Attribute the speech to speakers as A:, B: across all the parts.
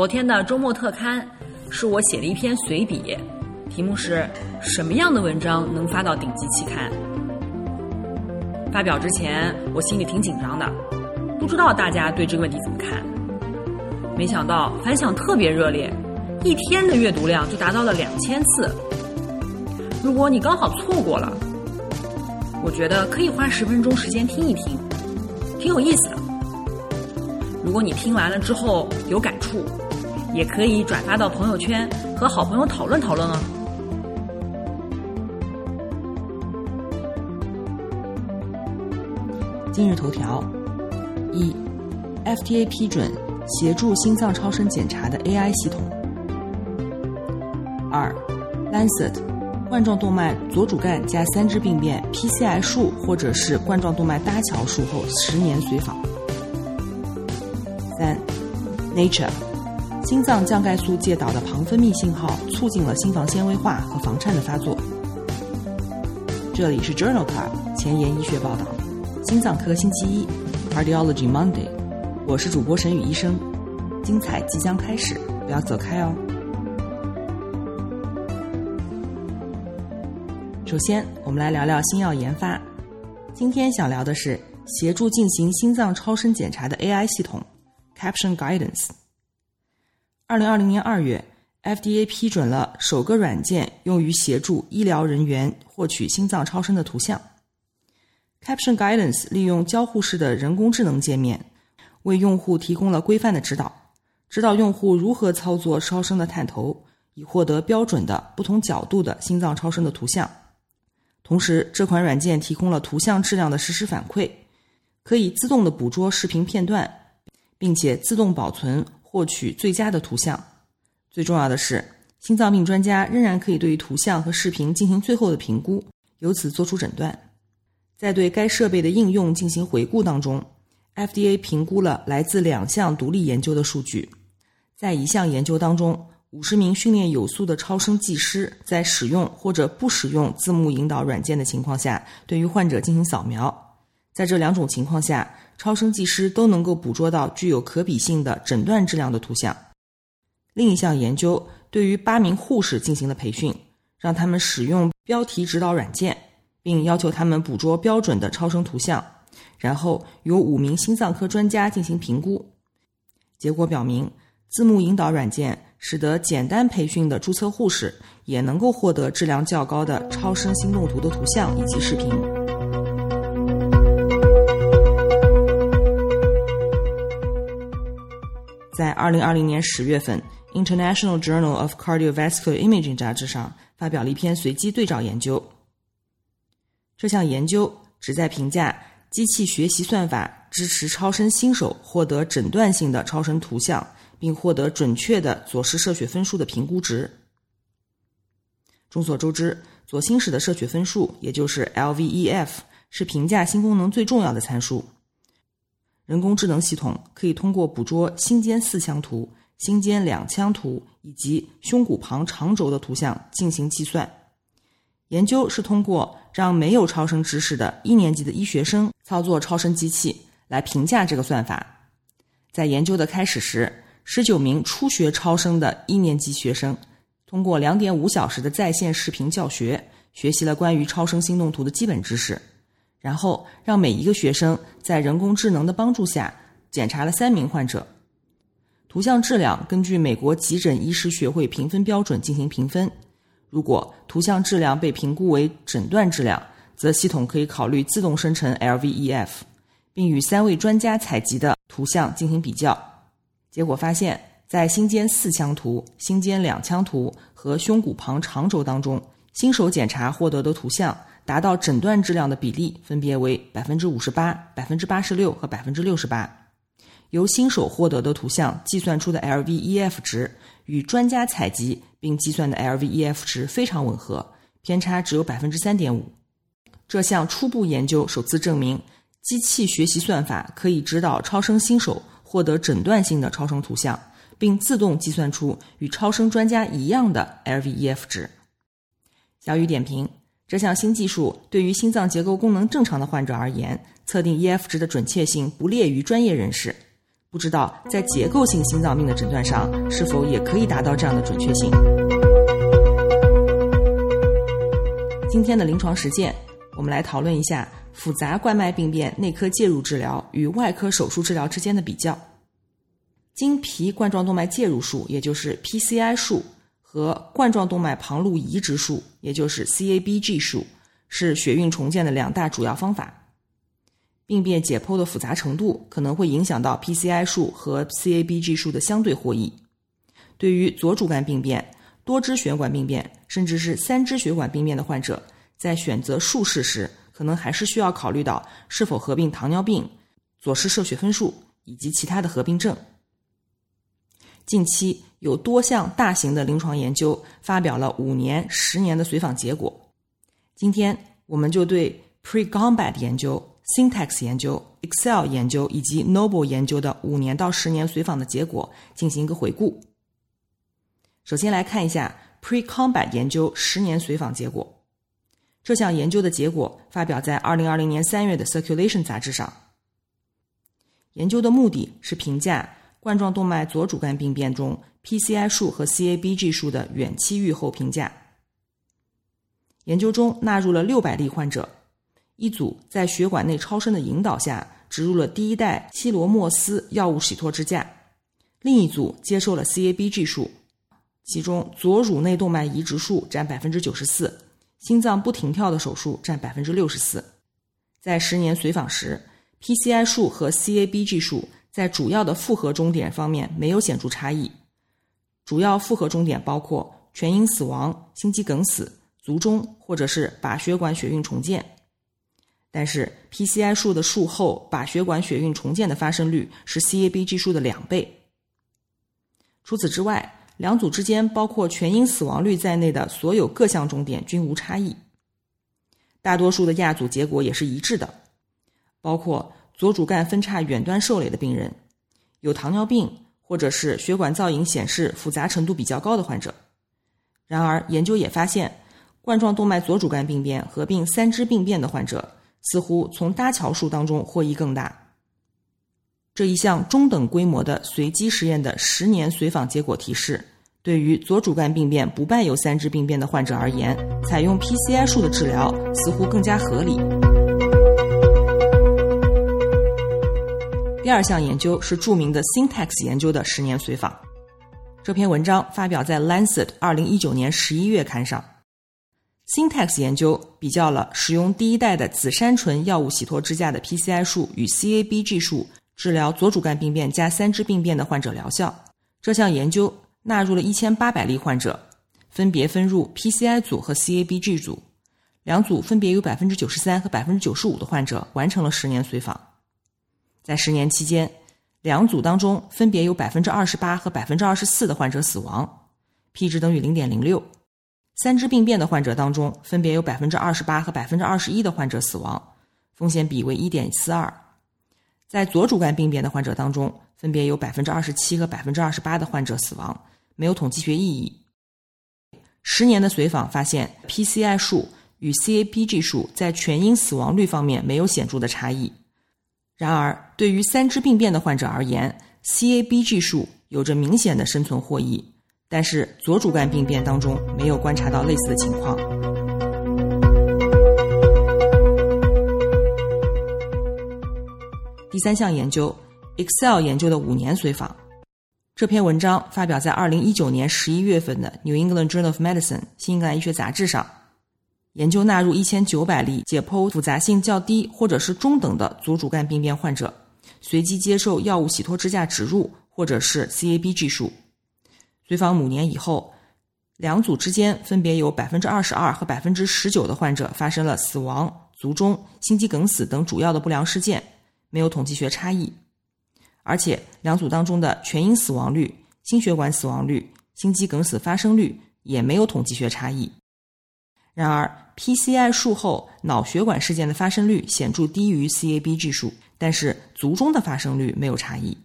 A: 昨天的周末特刊是我写的一篇随笔，题目是“什么样的文章能发到顶级期刊”。发表之前，我心里挺紧张的，不知道大家对这个问题怎么看。没想到反响特别热烈，一天的阅读量就达到了两千次。如果你刚好错过了，我觉得可以花十分钟时间听一听，挺有意思的。如果你听完了之后有感触，也可以转发到朋友圈和好朋友讨论讨论哦。
B: 今日头条：一，FDA 批准协助心脏超声检查的 AI 系统。二，Lancet 冠状动脉左主干加三支病变 PCI 术或者是冠状动脉搭桥术后十年随访。三，Nature 心脏降钙素介导的旁分泌信号促进了心房纤维化和房颤的发作。这里是 Journal Club 前沿医学报道。心脏科星期一，Cardiology Monday，我是主播沈宇医生，精彩即将开始，不要走开哦。首先，我们来聊聊新药研发。今天想聊的是协助进行心脏超声检查的 AI 系统 Caption Guidance。二零二零年二月，FDA 批准了首个软件用于协助医疗人员获取心脏超声的图像。Caption Guidance 利用交互式的人工智能界面，为用户提供了规范的指导，指导用户如何操作超声的探头，以获得标准的不同角度的心脏超声的图像。同时，这款软件提供了图像质量的实时反馈，可以自动的捕捉视频片段，并且自动保存获取最佳的图像。最重要的是，心脏病专家仍然可以对于图像和视频进行最后的评估，由此做出诊断。在对该设备的应用进行回顾当中，FDA 评估了来自两项独立研究的数据。在一项研究当中，五十名训练有素的超声技师在使用或者不使用字幕引导软件的情况下，对于患者进行扫描。在这两种情况下，超声技师都能够捕捉到具有可比性的诊断质量的图像。另一项研究对于八名护士进行了培训，让他们使用标题指导软件。并要求他们捕捉标准的超声图像，然后由五名心脏科专家进行评估。结果表明，字幕引导软件使得简单培训的注册护士也能够获得质量较高的超声心动图的图像以及视频。在二零二零年十月份，《International Journal of Cardiovascular Imaging》杂志上发表了一篇随机对照研究。这项研究旨在评价机器学习算法支持超声新手获得诊断性的超声图像，并获得准确的左室射血分数的评估值。众所周知，左心室的射血分数，也就是 LVEF，是评价心功能最重要的参数。人工智能系统可以通过捕捉心尖四腔图、心尖两腔图以及胸骨旁长轴的图像进行计算。研究是通过让没有超声知识的一年级的医学生操作超声机器来评价这个算法。在研究的开始时，十九名初学超声的一年级学生通过两点五小时的在线视频教学，学习了关于超声心动图的基本知识。然后让每一个学生在人工智能的帮助下检查了三名患者，图像质量根据美国急诊医师学会评分标准进行评分。如果图像质量被评估为诊断质量，则系统可以考虑自动生成 LVEF，并与三位专家采集的图像进行比较。结果发现，在心尖四腔图、心尖两腔图和胸骨旁长轴当中，新手检查获得的图像达到诊断质量的比例分别为百分之五十八、百分之八十六和百分之六十八。由新手获得的图像计算出的 LVEF 值与专家采集并计算的 LVEF 值非常吻合，偏差只有百分之三点五。这项初步研究首次证明，机器学习算法可以指导超声新手获得诊断性的超声图像。并自动计算出与超声专家一样的 LVEF 值。小雨点评：这项新技术对于心脏结构功能正常的患者而言，测定 EF 值的准确性不劣于专业人士。不知道在结构性心脏病的诊断上，是否也可以达到这样的准确性？今天的临床实践，我们来讨论一下复杂冠脉病变内科介入治疗与外科手术治疗之间的比较。经皮冠状动脉介入术，也就是 PCI 术，和冠状动脉旁路移植术，也就是 CABG 术，是血运重建的两大主要方法。病变解剖的复杂程度可能会影响到 PCI 术和 CABG 术的相对获益。对于左主干病变、多支血管病变，甚至是三支血管病变的患者，在选择术式时，可能还是需要考虑到是否合并糖尿病、左室摄血分数以及其他的合并症。近期有多项大型的临床研究发表了五年、十年的随访结果。今天我们就对 Pre-Combat 研究、Syntax 研究、Excel 研究以及 Noble 研究的五年到十年随访的结果进行一个回顾。首先来看一下 Pre-Combat 研究十年随访结果。这项研究的结果发表在二零二零年三月的 Circulation 杂志上。研究的目的是评价。冠状动脉左主干病变中，PCI 术和 CABG 术的远期预后评价。研究中纳入了六百例患者，一组在血管内超声的引导下植入了第一代西罗莫斯药物洗脱支架，另一组接受了 CABG 术，其中左乳内动脉移植术占百分之九十四，心脏不停跳的手术占百分之六十四。在十年随访时，PCI 术和 CABG 术。在主要的复合终点方面没有显著差异，主要复合终点包括全因死亡、心肌梗死、卒中或者是靶血管血运重建。但是 PCI 术的术后靶血管血运重建的发生率是 CABG 术的两倍。除此之外，两组之间包括全因死亡率在内的所有各项终点均无差异。大多数的亚组结果也是一致的，包括。左主干分叉远端受累的病人，有糖尿病或者是血管造影显示复杂程度比较高的患者。然而，研究也发现，冠状动脉左主干病变合并三支病变的患者，似乎从搭桥术当中获益更大。这一项中等规模的随机实验的十年随访结果提示，对于左主干病变不伴有三支病变的患者而言，采用 PCI 术的治疗似乎更加合理。第二项研究是著名的 Syntax 研究的十年随访。这篇文章发表在《Lancet》二零一九年十一月刊上。Syntax 研究比较了使用第一代的紫杉醇药物洗脱支架的 PCI 术与 CABG 术治疗左主干病变加三支病变的患者疗效。这项研究纳入了一千八百例患者，分别分入 PCI 组和 CABG 组，两组分别有百分之九十三和百分之九十五的患者完成了十年随访。在十年期间，两组当中分别有百分之二十八和百分之二十四的患者死亡，p 值等于零点零六。三支病变的患者当中，分别有百分之二十八和百分之二十一的患者死亡，风险比为一点四二。在左主干病变的患者当中，分别有百分之二十七和百分之二十八的患者死亡，没有统计学意义。十年的随访发现，PCI 数与 CABG 数在全因死亡率方面没有显著的差异。然而，对于三支病变的患者而言，CABG 数有着明显的生存获益，但是左主干病变当中没有观察到类似的情况。第三项研究，Excel 研究的五年随访，这篇文章发表在二零一九年十一月份的《New England Journal of Medicine》新英格兰医学杂志上。研究纳入一千九百例解剖复杂性较低或者是中等的左主干病变患者，随机接受药物洗脱支架植入或者是 CABG 术。随访五年以后，两组之间分别有百分之二十二和百分之十九的患者发生了死亡、卒中、心肌梗死等主要的不良事件，没有统计学差异。而且两组当中的全因死亡率、心血管死亡率、心肌梗死发生率也没有统计学差异。然而，PCI 术后脑血管事件的发生率显著低于 CABG 数，但是卒中的发生率没有差异。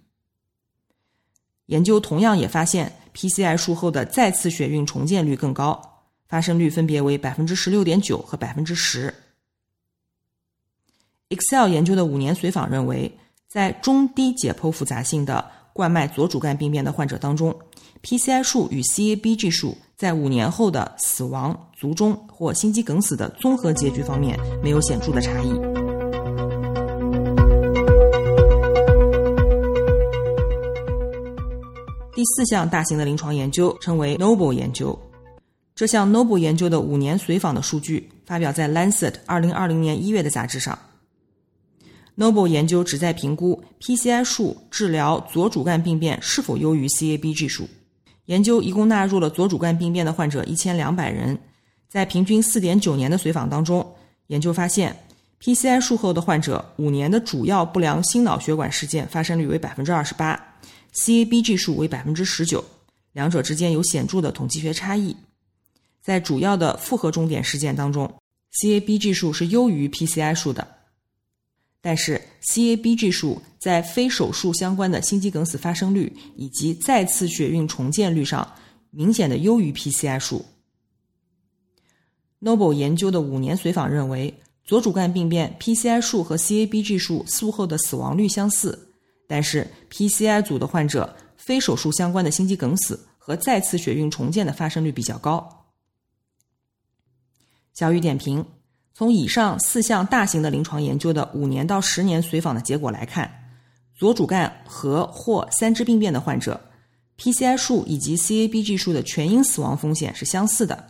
B: 研究同样也发现，PCI 术后的再次血运重建率更高，发生率分别为百分之十六点九和百分之十。Excel 研究的五年随访认为，在中低解剖复杂性的冠脉左主干病变的患者当中，PCI 数与 CABG 数在五年后的死亡、卒中或心肌梗死的综合结局方面没有显著的差异。第四项大型的临床研究称为 Noble 研究。这项 Noble 研究的五年随访的数据发表在《Lancet》二零二零年一月的杂志上。Noble 研究旨在评估 PCI 数治疗左主干病变是否优于 CABG 数。研究一共纳入了左主干病变的患者一千两百人，在平均四点九年的随访当中，研究发现 PCI 术后的患者五年的主要不良心脑血管事件发生率为百分之二十八。CABG 数为百分之十九，两者之间有显著的统计学差异。在主要的复合终点事件当中，CABG 数是优于 PCI 数的，但是 CABG 数在非手术相关的心肌梗死发生率以及再次血运重建率上明显的优于 PCI 数。Noble 研究的五年随访认为，左主干病变 PCI 数和 CABG 数术后的死亡率相似。但是 PCI 组的患者非手术相关的心肌梗死和再次血运重建的发生率比较高。小雨点评：从以上四项大型的临床研究的五年到十年随访的结果来看，左主干和或三支病变的患者 PCI 数以及 CABG 数的全因死亡风险是相似的。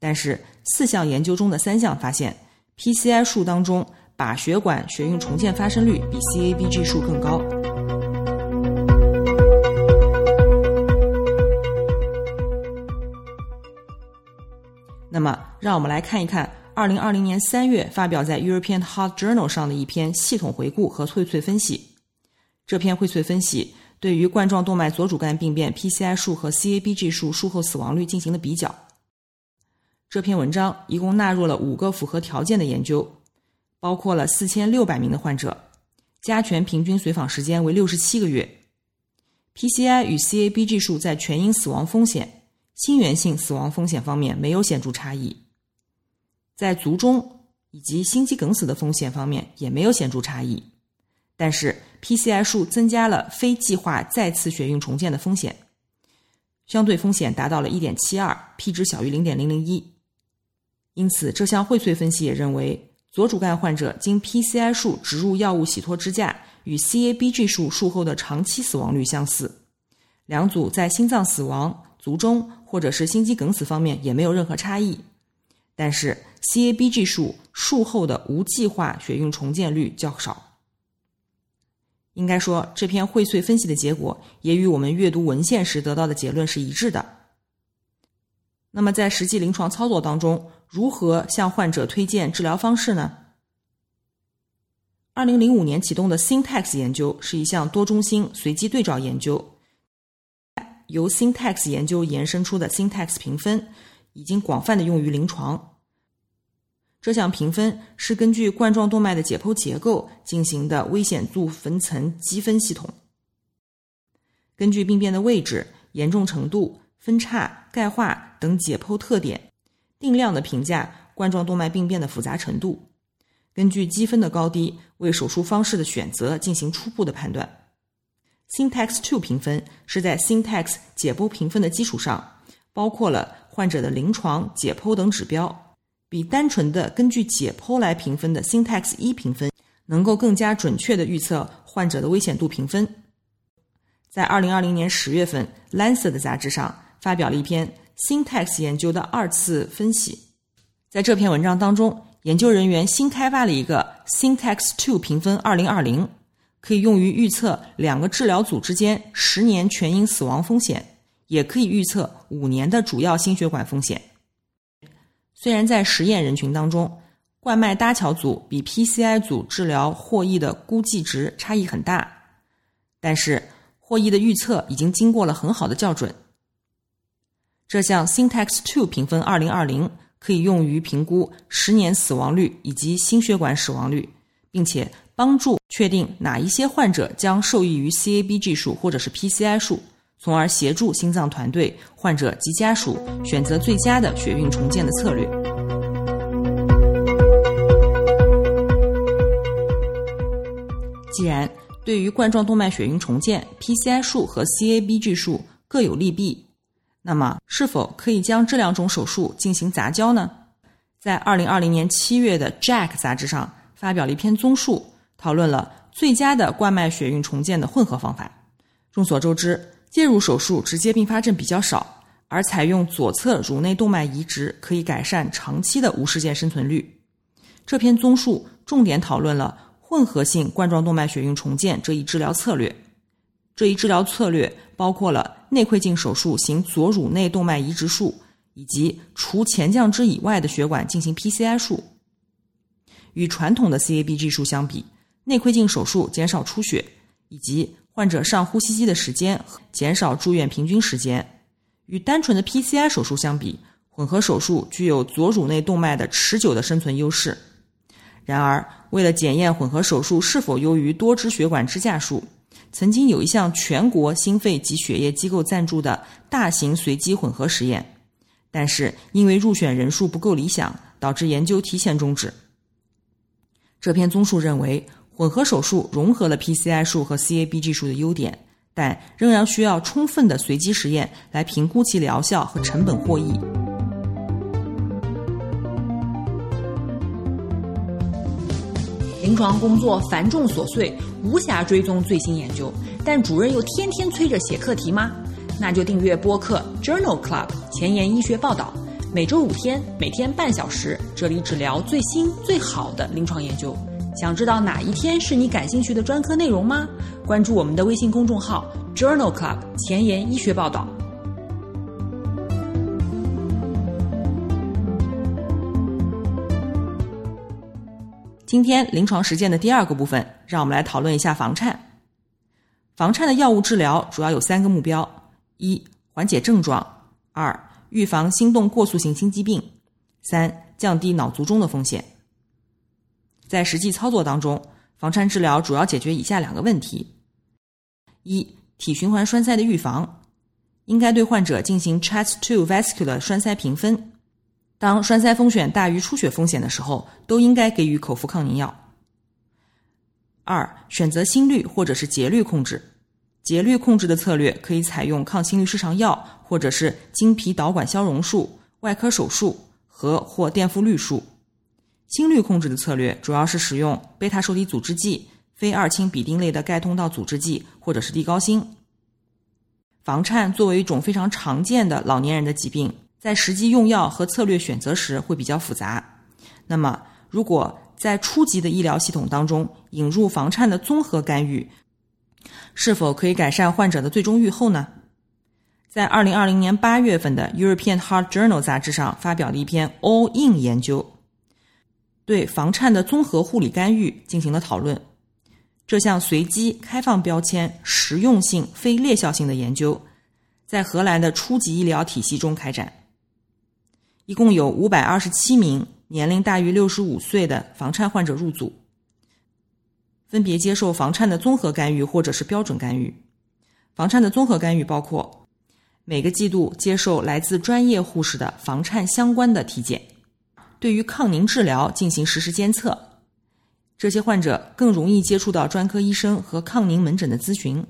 B: 但是四项研究中的三项发现，PCI 数当中靶血管血运重建发生率比 CABG 数更高。那么，让我们来看一看二零二零年三月发表在 European Heart Journal 上的一篇系统回顾和荟萃分析。这篇荟萃分析对于冠状动脉左主干病变 PCI 数和 CABG 数术后死亡率进行了比较。这篇文章一共纳入了五个符合条件的研究，包括了四千六百名的患者，加权平均随访时间为六十七个月。PCI 与 CABG 数在全因死亡风险。心源性死亡风险方面没有显著差异，在卒中以及心肌梗死的风险方面也没有显著差异，但是 PCI 数增加了非计划再次血运重建的风险，相对风险达到了 1.72，P 值小于0.001。因此，这项荟萃分析也认为，左主干患者经 PCI 数植入药物洗脱支架与 CABG 数术后的长期死亡率相似，两组在心脏死亡。卒中或者是心肌梗死方面也没有任何差异，但是 CABG 数术后的无计划血运重建率较少。应该说，这篇荟萃分析的结果也与我们阅读文献时得到的结论是一致的。那么，在实际临床操作当中，如何向患者推荐治疗方式呢？二零零五年启动的 Syntax 研究是一项多中心随机对照研究。由 Syntax 研究延伸出的 Syntax 评分已经广泛的用于临床。这项评分是根据冠状动脉的解剖结构进行的危险度分层积分系统，根据病变的位置、严重程度、分叉、钙化等解剖特点，定量的评价冠状动脉病变的复杂程度，根据积分的高低为手术方式的选择进行初步的判断。Syntax Two 评分是在 Syntax 解剖评分的基础上，包括了患者的临床、解剖等指标，比单纯的根据解剖来评分的 Syntax 一评分能够更加准确的预测患者的危险度评分。在二零二零年十月份，《Lancet》的杂志上发表了一篇 Syntax 研究的二次分析。在这篇文章当中，研究人员新开发了一个 Syntax Two 评分二零二零。可以用于预测两个治疗组之间十年全因死亡风险，也可以预测五年的主要心血管风险。虽然在实验人群当中，冠脉搭桥组比 PCI 组治疗获益的估计值差异很大，但是获益的预测已经经过了很好的校准。这项 Syntax Two 评分二零二零可以用于评估十年死亡率以及心血管死亡率，并且帮助确定哪一些患者将受益于 CABG 数或者是 PCI 数。从而协助心脏团队、患者及家属选择最佳的血运重建的策略。既然对于冠状动脉血运重建，PCI 数和 CABG 数各有利弊，那么是否可以将这两种手术进行杂交呢？在二零二零年七月的《JACC》杂志上发表了一篇综述，讨论了最佳的冠脉血运重建的混合方法。众所周知。介入手术直接并发症比较少，而采用左侧乳内动脉移植可以改善长期的无事件生存率。这篇综述重点讨论了混合性冠状动脉血运重建这一治疗策略。这一治疗策略包括了内窥镜手术行左乳内动脉移植术，以及除前降支以外的血管进行 PCI 术。与传统的 CABG 术相比，内窥镜手术减少出血，以及患者上呼吸机的时间减少住院平均时间，与单纯的 PCI 手术相比，混合手术具有左乳内动脉的持久的生存优势。然而，为了检验混合手术是否优于多支血管支架术，曾经有一项全国心肺及血液机构赞助的大型随机混合实验，但是因为入选人数不够理想，导致研究提前终止。这篇综述认为。混合手术融合了 PCI 数和 CABG 术的优点，但仍然需要充分的随机实验来评估其疗效和成本获益。
A: 临床工作繁重琐碎，无暇追踪最新研究，但主任又天天催着写课题吗？那就订阅播客 Journal Club 前沿医学报道，每周五天，每天半小时，这里只聊最新最好的临床研究。想知道哪一天是你感兴趣的专科内容吗？关注我们的微信公众号 Journal Club 前沿医学报道。
B: 今天临床实践的第二个部分，让我们来讨论一下房颤。房颤的药物治疗主要有三个目标：一、缓解症状；二、预防心动过速性心肌病；三、降低脑卒中的风险。在实际操作当中，房颤治疗主要解决以下两个问题：一、体循环栓塞的预防，应该对患者进行 CHEST-2 vascular 栓塞评分。当栓塞风险大于出血风险的时候，都应该给予口服抗凝药。二、选择心率或者是节律控制，节律控制的策略可以采用抗心律失常药，或者是经皮导管消融术、外科手术和或垫付率术。心率控制的策略主要是使用贝塔受体阻滞剂、非二氢吡啶类的钙通道阻滞剂或者是地高辛。房颤作为一种非常常见的老年人的疾病，在实际用药和策略选择时会比较复杂。那么，如果在初级的医疗系统当中引入房颤的综合干预，是否可以改善患者的最终预后呢？在二零二零年八月份的 European Heart Journal 杂志上发表了一篇 All In 研究。对房颤的综合护理干预进行了讨论。这项随机开放标签、实用性非劣效性的研究，在荷兰的初级医疗体系中开展。一共有五百二十七名年龄大于六十五岁的房颤患者入组，分别接受房颤的综合干预或者是标准干预。房颤的综合干预包括每个季度接受来自专业护士的房颤相关的体检。对于抗凝治疗进行实时监测，这些患者更容易接触到专科医生和抗凝门诊的咨询。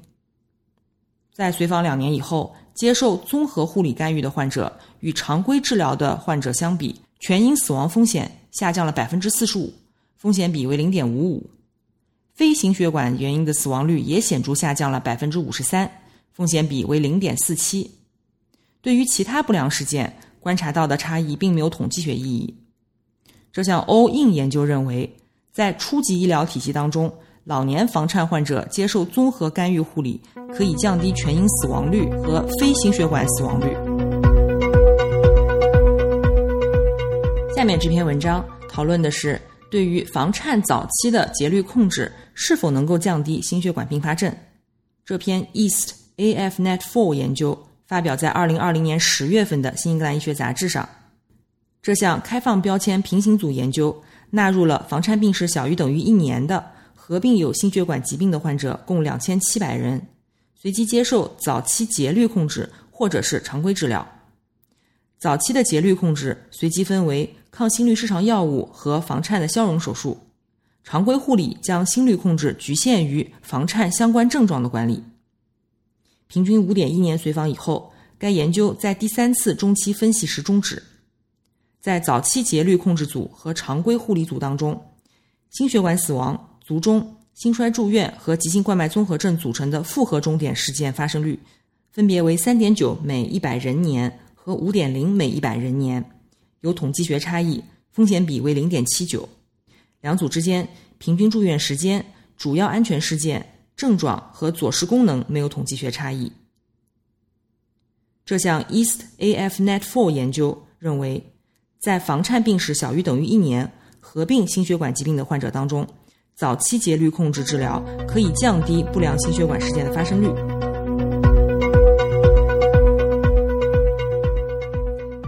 B: 在随访两年以后，接受综合护理干预的患者与常规治疗的患者相比，全因死亡风险下降了百分之四十五，风险比为零点五五；非心血管原因的死亡率也显著下降了百分之五十三，风险比为零点四七。对于其他不良事件，观察到的差异并没有统计学意义。这项 All In 研究认为，在初级医疗体系当中，老年房颤患者接受综合干预护理，可以降低全因死亡率和非心血管死亡率。下面这篇文章讨论的是对于房颤早期的节律控制是否能够降低心血管并发症。这篇 East AFNet4 研究发表在二零二零年十月份的《新英格兰医学杂志》上。这项开放标签平行组研究纳入了房颤病史小于等于一年的合并有心血管疾病的患者共两千七百人，随机接受早期节律控制或者是常规治疗。早期的节律控制随机分为。抗心律失常药物和房颤的消融手术，常规护理将心率控制局限于房颤相关症状的管理。平均五点一年随访以后，该研究在第三次中期分析时终止。在早期节律控制组和常规护理组当中，心血管死亡、卒中、心衰住院和急性冠脉综合症组成的复合终点事件发生率分别为三点九每一百人年和五点零每一百人年。有统计学差异，风险比为零点七九。两组之间平均住院时间、主要安全事件、症状和左室功能没有统计学差异。这项 East AF Net Four 研究认为，在房颤病史小于等于一年、合并心血管疾病的患者当中，早期节律控制治疗可以降低不良心血管事件的发生率。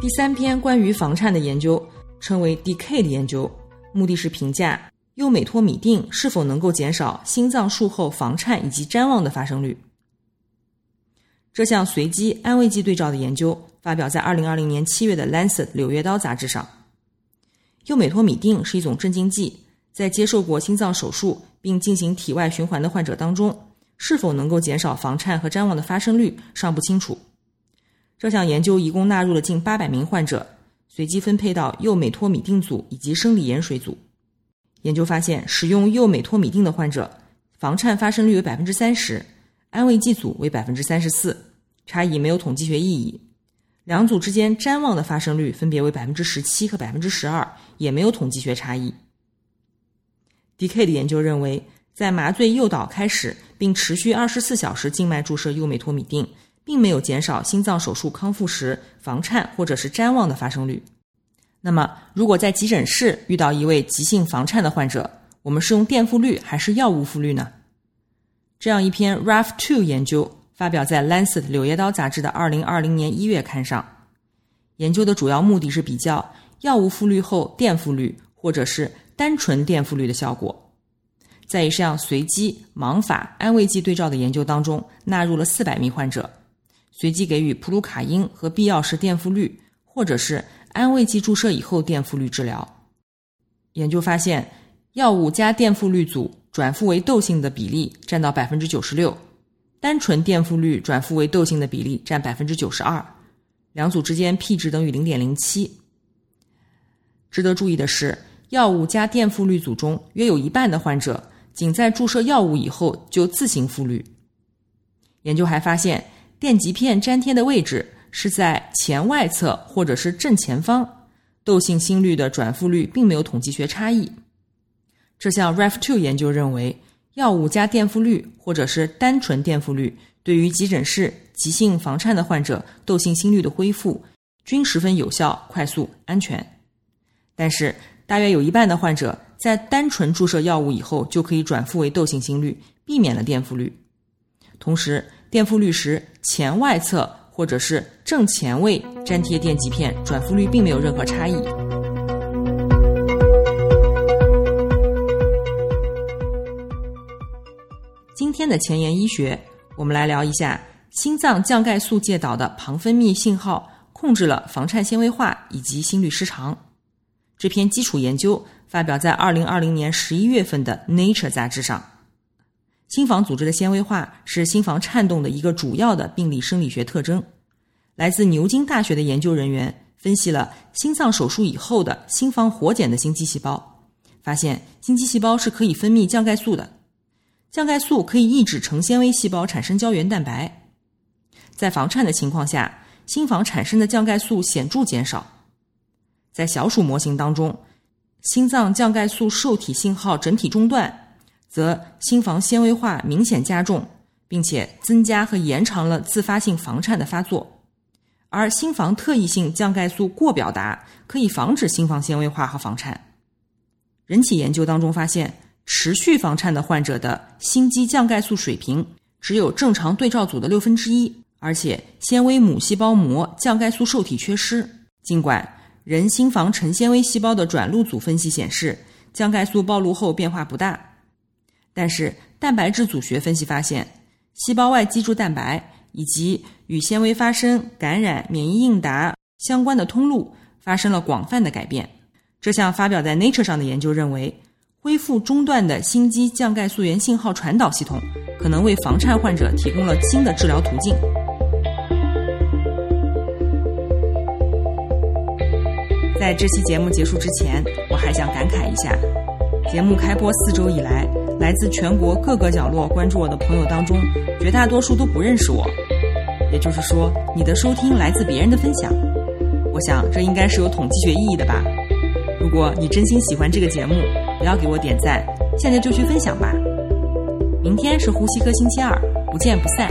B: 第三篇关于房颤的研究称为 DECADE 研究，目的是评价右美托米定是否能够减少心脏术后房颤以及谵妄的发生率。这项随机安慰剂对照的研究发表在二零二零年七月的《Lancet》柳叶刀杂志上。右美托米定是一种镇静剂，在接受过心脏手术并进行体外循环的患者当中，是否能够减少房颤和谵妄的发生率尚不清楚。这项研究一共纳入了近八百名患者，随机分配到右美托米定组以及生理盐水组。研究发现，使用右美托米定的患者，房颤发生率为百分之三十，安慰剂组为百分之三十四，差异没有统计学意义。两组之间谵妄的发生率分别为百分之十七和百分之十二，也没有统计学差异。D.K. 的研究认为，在麻醉诱导开始并持续二十四小时静脉注射右美托米定。并没有减少心脏手术康复时房颤或者是谵妄的发生率。那么，如果在急诊室遇到一位急性房颤的患者，我们是用电复率还是药物复率呢？这样一篇 RAF2 研究发表在《Lancet》柳叶刀杂志的二零二零年一月刊上。研究的主要目的是比较药物复律后电复率或者是单纯电复率的效果。在一项随机盲法安慰剂对照的研究当中，纳入了四百名患者。随机给予普鲁卡因和必要时电复率，或者是安慰剂注射以后电复率治疗。研究发现，药物加电复率组转复为窦性的比例占到百分之九十六，单纯电复率转复为窦性的比例占百分之九十二，两组之间 p 值等于零点零七。值得注意的是，药物加电复率组中约有一半的患者仅在注射药物以后就自行复律。研究还发现。电极片粘贴的位置是在前外侧或者是正前方，窦性心率的转复率并没有统计学差异。这项 REF2 研究认为，药物加电复率或者是单纯电复率对于急诊室急性房颤的患者窦性心率的恢复均十分有效、快速、安全。但是，大约有一半的患者在单纯注射药物以后就可以转复为窦性心率，避免了电复率。同时，电复率时，前外侧或者是正前位粘贴电极片，转复率并没有任何差异。天的前沿医学，我们来聊一下心脏降钙素介导的旁分泌信号控制了房颤纤维化以及心律失常。这篇基础研究发表在二零二零年十一月份的《Nature》杂志上。心房组织的纤维化是心房颤动的一个主要的病理生理学特征。来自牛津大学的研究人员分析了心脏手术以后的心房活检的心肌细胞，发现心肌细胞是可以分泌降钙素的。降钙素可以抑制成纤维细胞产生胶原蛋白。在房颤的情况下，心房产生的降钙素显著减少。在小鼠模型当中，心脏降钙素受体信号整体中断。则心房纤维化明显加重，并且增加和延长了自发性房颤的发作。而心房特异性降钙素过表达可以防止心房纤维化和房颤。人体研究当中发现，持续房颤的患者的心肌降钙素水平只有正常对照组的六分之一，而且纤维母细胞膜降钙素受体缺失。尽管人心房成纤维细胞的转录组分析显示降钙素暴露后变化不大，但是蛋白质组学分析发现，细胞外基柱蛋白以及与纤维发生感染、免疫应答相关的通路发生了广泛的改变。这项发表在 Nature 上的研究认为，恢复中断的心肌降钙素源信号传导系统可能为房颤患者提供了新的治疗途径。在这期节目结束之前，我还想感慨一下：节目开播四周以来，来自全国各个角落关注我的朋友当中，绝大多数都不认识我。也就是说，你的收听来自别人的分享。我想这应该是有统计学意义的吧。如果你真心喜欢这个节目，不要给我点赞，现在就去分享吧。明天是呼吸科星期二，不见不散。